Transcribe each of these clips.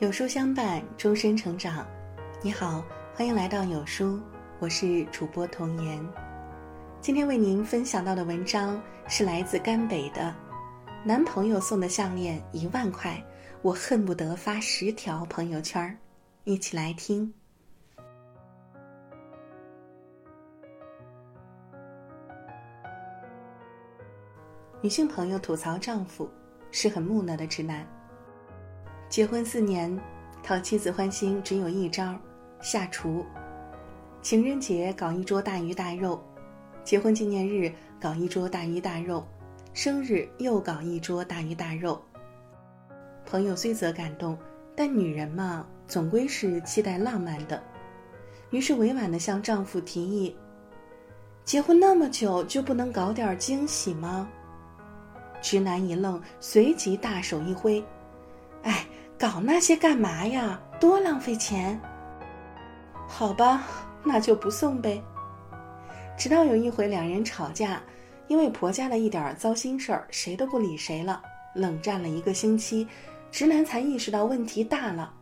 有书相伴，终身成长。你好，欢迎来到有书，我是主播童言。今天为您分享到的文章是来自甘北的，男朋友送的项链一万块，我恨不得发十条朋友圈一起来听。女性朋友吐槽丈夫是很木讷的直男。结婚四年，讨妻子欢心只有一招，下厨。情人节搞一桌大鱼大肉，结婚纪念日搞一桌大鱼大肉，生日又搞一桌大鱼大肉。朋友虽则感动，但女人嘛，总归是期待浪漫的，于是委婉的向丈夫提议：“结婚那么久，就不能搞点惊喜吗？”直男一愣，随即大手一挥：“哎。”搞那些干嘛呀？多浪费钱。好吧，那就不送呗。直到有一回两人吵架，因为婆家的一点糟心事儿，谁都不理谁了，冷战了一个星期，直男才意识到问题大了，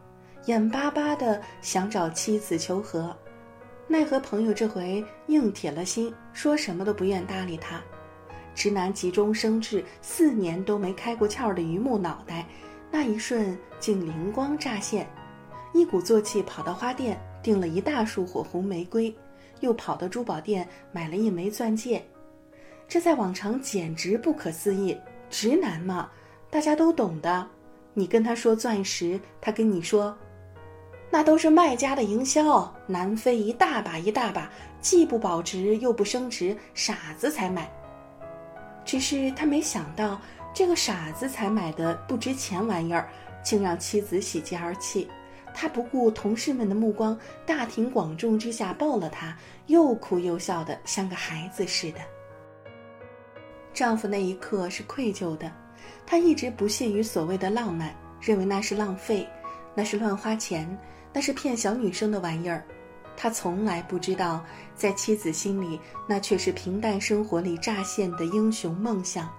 眼巴巴的想找妻子求和，奈何朋友这回硬铁了心，说什么都不愿搭理他。直男急中生智，四年都没开过窍的榆木脑袋。那一瞬竟灵光乍现，一鼓作气跑到花店订了一大束火红玫瑰，又跑到珠宝店买了一枚钻戒。这在往常简直不可思议。直男嘛，大家都懂的。你跟他说钻石，他跟你说，那都是卖家的营销，南非一大把一大把，既不保值又不升值，傻子才买。只是他没想到。这个傻子才买的不值钱玩意儿，竟让妻子喜极而泣。他不顾同事们的目光，大庭广众之下抱了她，又哭又笑的，像个孩子似的。丈夫那一刻是愧疚的，他一直不屑于所谓的浪漫，认为那是浪费，那是乱花钱，那是骗小女生的玩意儿。他从来不知道，在妻子心里，那却是平淡生活里乍现的英雄梦想。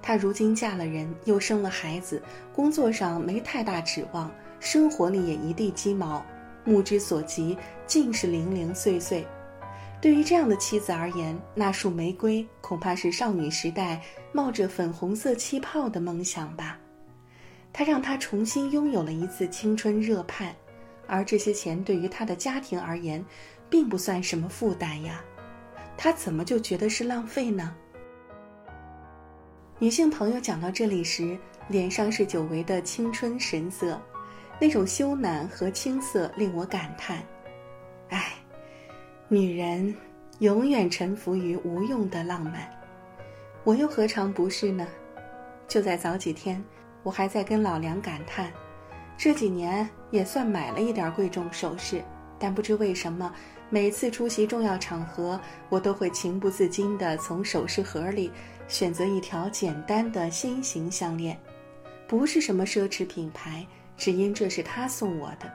她如今嫁了人，又生了孩子，工作上没太大指望，生活里也一地鸡毛，目之所及尽是零零碎碎。对于这样的妻子而言，那束玫瑰恐怕是少女时代冒着粉红色气泡的梦想吧。它让她重新拥有了一次青春热盼，而这些钱对于她的家庭而言，并不算什么负担呀。她怎么就觉得是浪费呢？女性朋友讲到这里时，脸上是久违的青春神色，那种羞赧和青涩令我感叹：唉，女人永远臣服于无用的浪漫，我又何尝不是呢？就在早几天，我还在跟老梁感叹，这几年也算买了一点贵重首饰，但不知为什么，每次出席重要场合，我都会情不自禁地从首饰盒里。选择一条简单的心形项链，不是什么奢侈品牌，只因这是他送我的。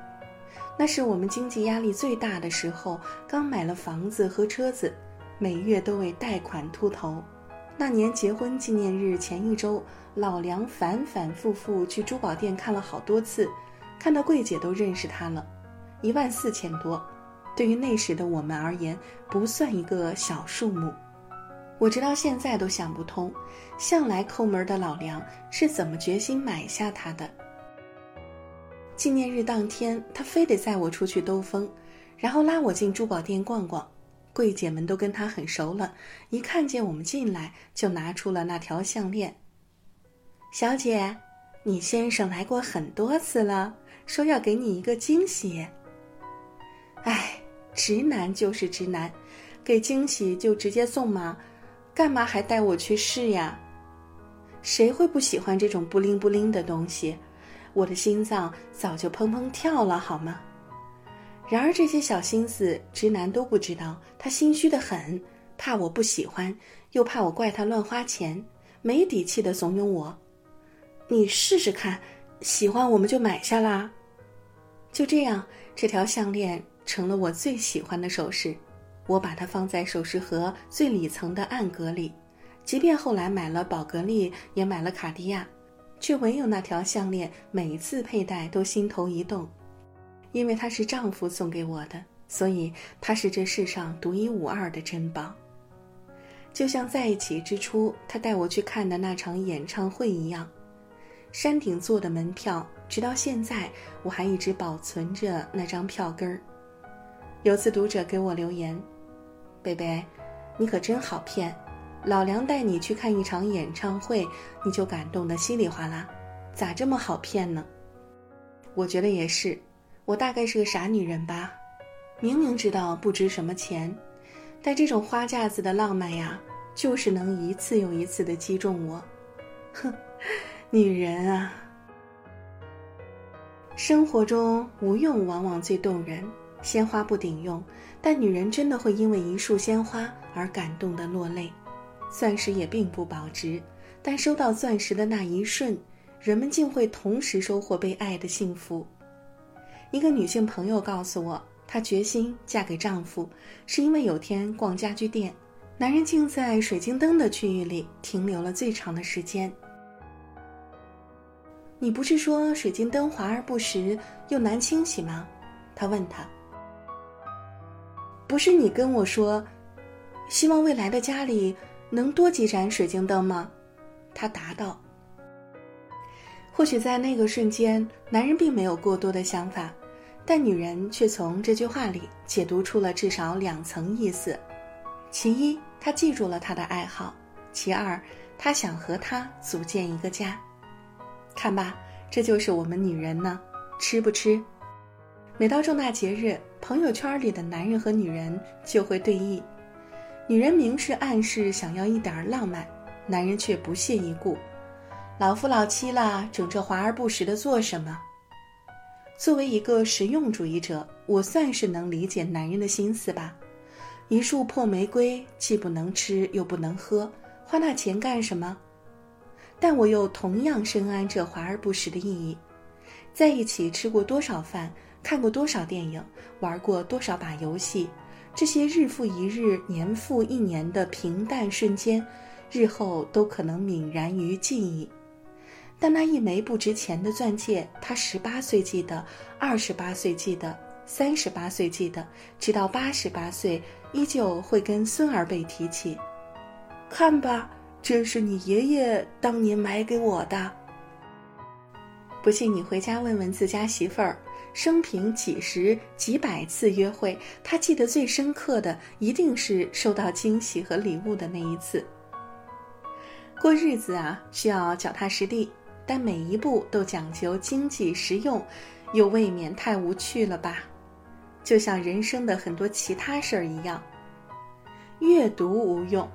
那是我们经济压力最大的时候，刚买了房子和车子，每月都为贷款秃头。那年结婚纪念日前一周，老梁反反复复去珠宝店看了好多次，看到柜姐都认识他了。一万四千多，对于那时的我们而言，不算一个小数目。我直到现在都想不通，向来抠门的老梁是怎么决心买下它的。纪念日当天，他非得载我出去兜风，然后拉我进珠宝店逛逛。柜姐们都跟他很熟了，一看见我们进来，就拿出了那条项链。小姐，你先生来过很多次了，说要给你一个惊喜。哎，直男就是直男，给惊喜就直接送嘛？干嘛还带我去试呀？谁会不喜欢这种不灵不灵的东西？我的心脏早就砰砰跳了，好吗？然而这些小心思，直男都不知道。他心虚的很，怕我不喜欢，又怕我怪他乱花钱，没底气的怂恿我：“你试试看，喜欢我们就买下啦。”就这样，这条项链成了我最喜欢的首饰。我把它放在首饰盒最里层的暗格里，即便后来买了宝格丽，也买了卡地亚，却唯有那条项链每次佩戴都心头一动，因为它是丈夫送给我的，所以它是这世上独一无二的珍宝。就像在一起之初，他带我去看的那场演唱会一样，山顶座的门票，直到现在我还一直保存着那张票根儿。有次读者给我留言：“贝贝，你可真好骗，老梁带你去看一场演唱会，你就感动得稀里哗啦，咋这么好骗呢？”我觉得也是，我大概是个傻女人吧，明明知道不值什么钱。但这种花架子的浪漫呀，就是能一次又一次的击中我。哼，女人啊，生活中无用往往最动人。鲜花不顶用，但女人真的会因为一束鲜花而感动的落泪。钻石也并不保值，但收到钻石的那一瞬，人们竟会同时收获被爱的幸福。一个女性朋友告诉我。她决心嫁给丈夫，是因为有天逛家居店，男人竟在水晶灯的区域里停留了最长的时间。你不是说水晶灯华而不实又难清洗吗？他问他。不是你跟我说，希望未来的家里能多几盏水晶灯吗？他答道。或许在那个瞬间，男人并没有过多的想法。但女人却从这句话里解读出了至少两层意思：其一，她记住了他的爱好；其二，她想和他组建一个家。看吧，这就是我们女人呢，吃不吃？每到重大节日，朋友圈里的男人和女人就会对弈，女人明示暗示想要一点浪漫，男人却不屑一顾：老夫老妻了，整这华而不实的做什么？作为一个实用主义者，我算是能理解男人的心思吧。一束破玫瑰，既不能吃又不能喝，花那钱干什么？但我又同样深谙这华而不实的意义。在一起吃过多少饭，看过多少电影，玩过多少把游戏，这些日复一日、年复一年的平淡瞬间，日后都可能泯然于记忆。但那一枚不值钱的钻戒，他十八岁记得，二十八岁记得，三十八岁记得，直到八十八岁，依旧会跟孙儿辈提起。看吧，这是你爷爷当年买给我的。不信你回家问问自家媳妇儿，生平几十几百次约会，他记得最深刻的，一定是收到惊喜和礼物的那一次。过日子啊，需要脚踏实地。但每一步都讲究经济实用，又未免太无趣了吧？就像人生的很多其他事儿一样。阅读无用，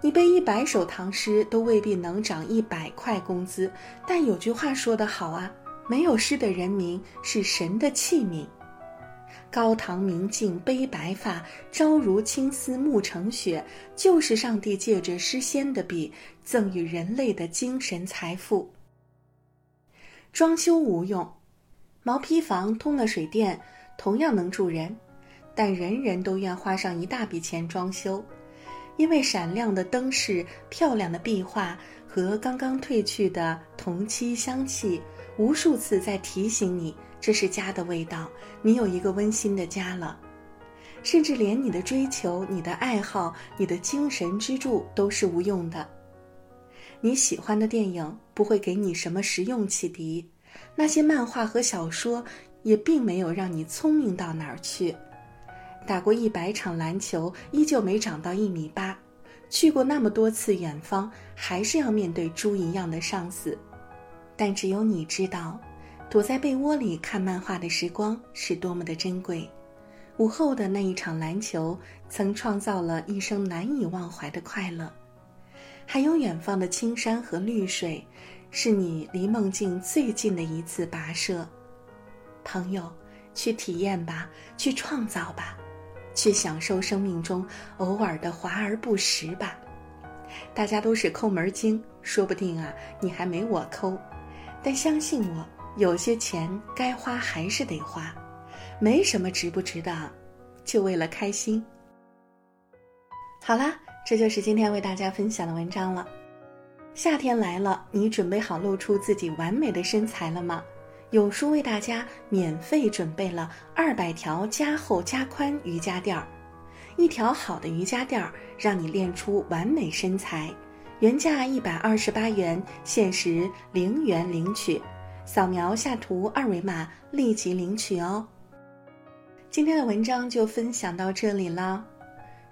你背一百首唐诗都未必能涨一百块工资。但有句话说得好啊，没有诗的人民是神的器皿。高堂明镜悲白发，朝如青丝暮成雪，就是上帝借着诗仙的笔，赠予人类的精神财富。装修无用，毛坯房通了水电，同样能住人，但人人都愿花上一大笔钱装修，因为闪亮的灯饰、漂亮的壁画和刚刚褪去的铜漆香气，无数次在提醒你。这是家的味道，你有一个温馨的家了。甚至连你的追求、你的爱好、你的精神支柱都是无用的。你喜欢的电影不会给你什么实用启迪，那些漫画和小说也并没有让你聪明到哪儿去。打过一百场篮球，依旧没长到一米八；去过那么多次远方，还是要面对猪一样的上司。但只有你知道。躲在被窝里看漫画的时光是多么的珍贵，午后的那一场篮球曾创造了一生难以忘怀的快乐，还有远方的青山和绿水，是你离梦境最近的一次跋涉。朋友，去体验吧，去创造吧，去享受生命中偶尔的华而不实吧。大家都是抠门精，说不定啊，你还没我抠，但相信我。有些钱该花还是得花，没什么值不值的，就为了开心。好啦，这就是今天为大家分享的文章了。夏天来了，你准备好露出自己完美的身材了吗？有书为大家免费准备了二百条加厚加宽瑜伽垫儿，一条好的瑜伽垫儿让你练出完美身材，原价一百二十八元，限时零元领取，扫描下图二维码立即领取哦。今天的文章就分享到这里了，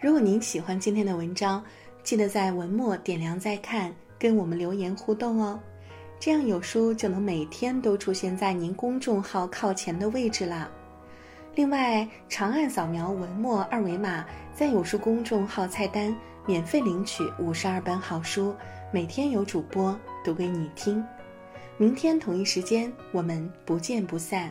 如果您喜欢今天的文章，记得在文末点亮再看。跟我们留言互动哦，这样有书就能每天都出现在您公众号靠前的位置啦。另外，长按扫描文末二维码，在有书公众号菜单免费领取五十二本好书，每天有主播读给你听。明天同一时间，我们不见不散。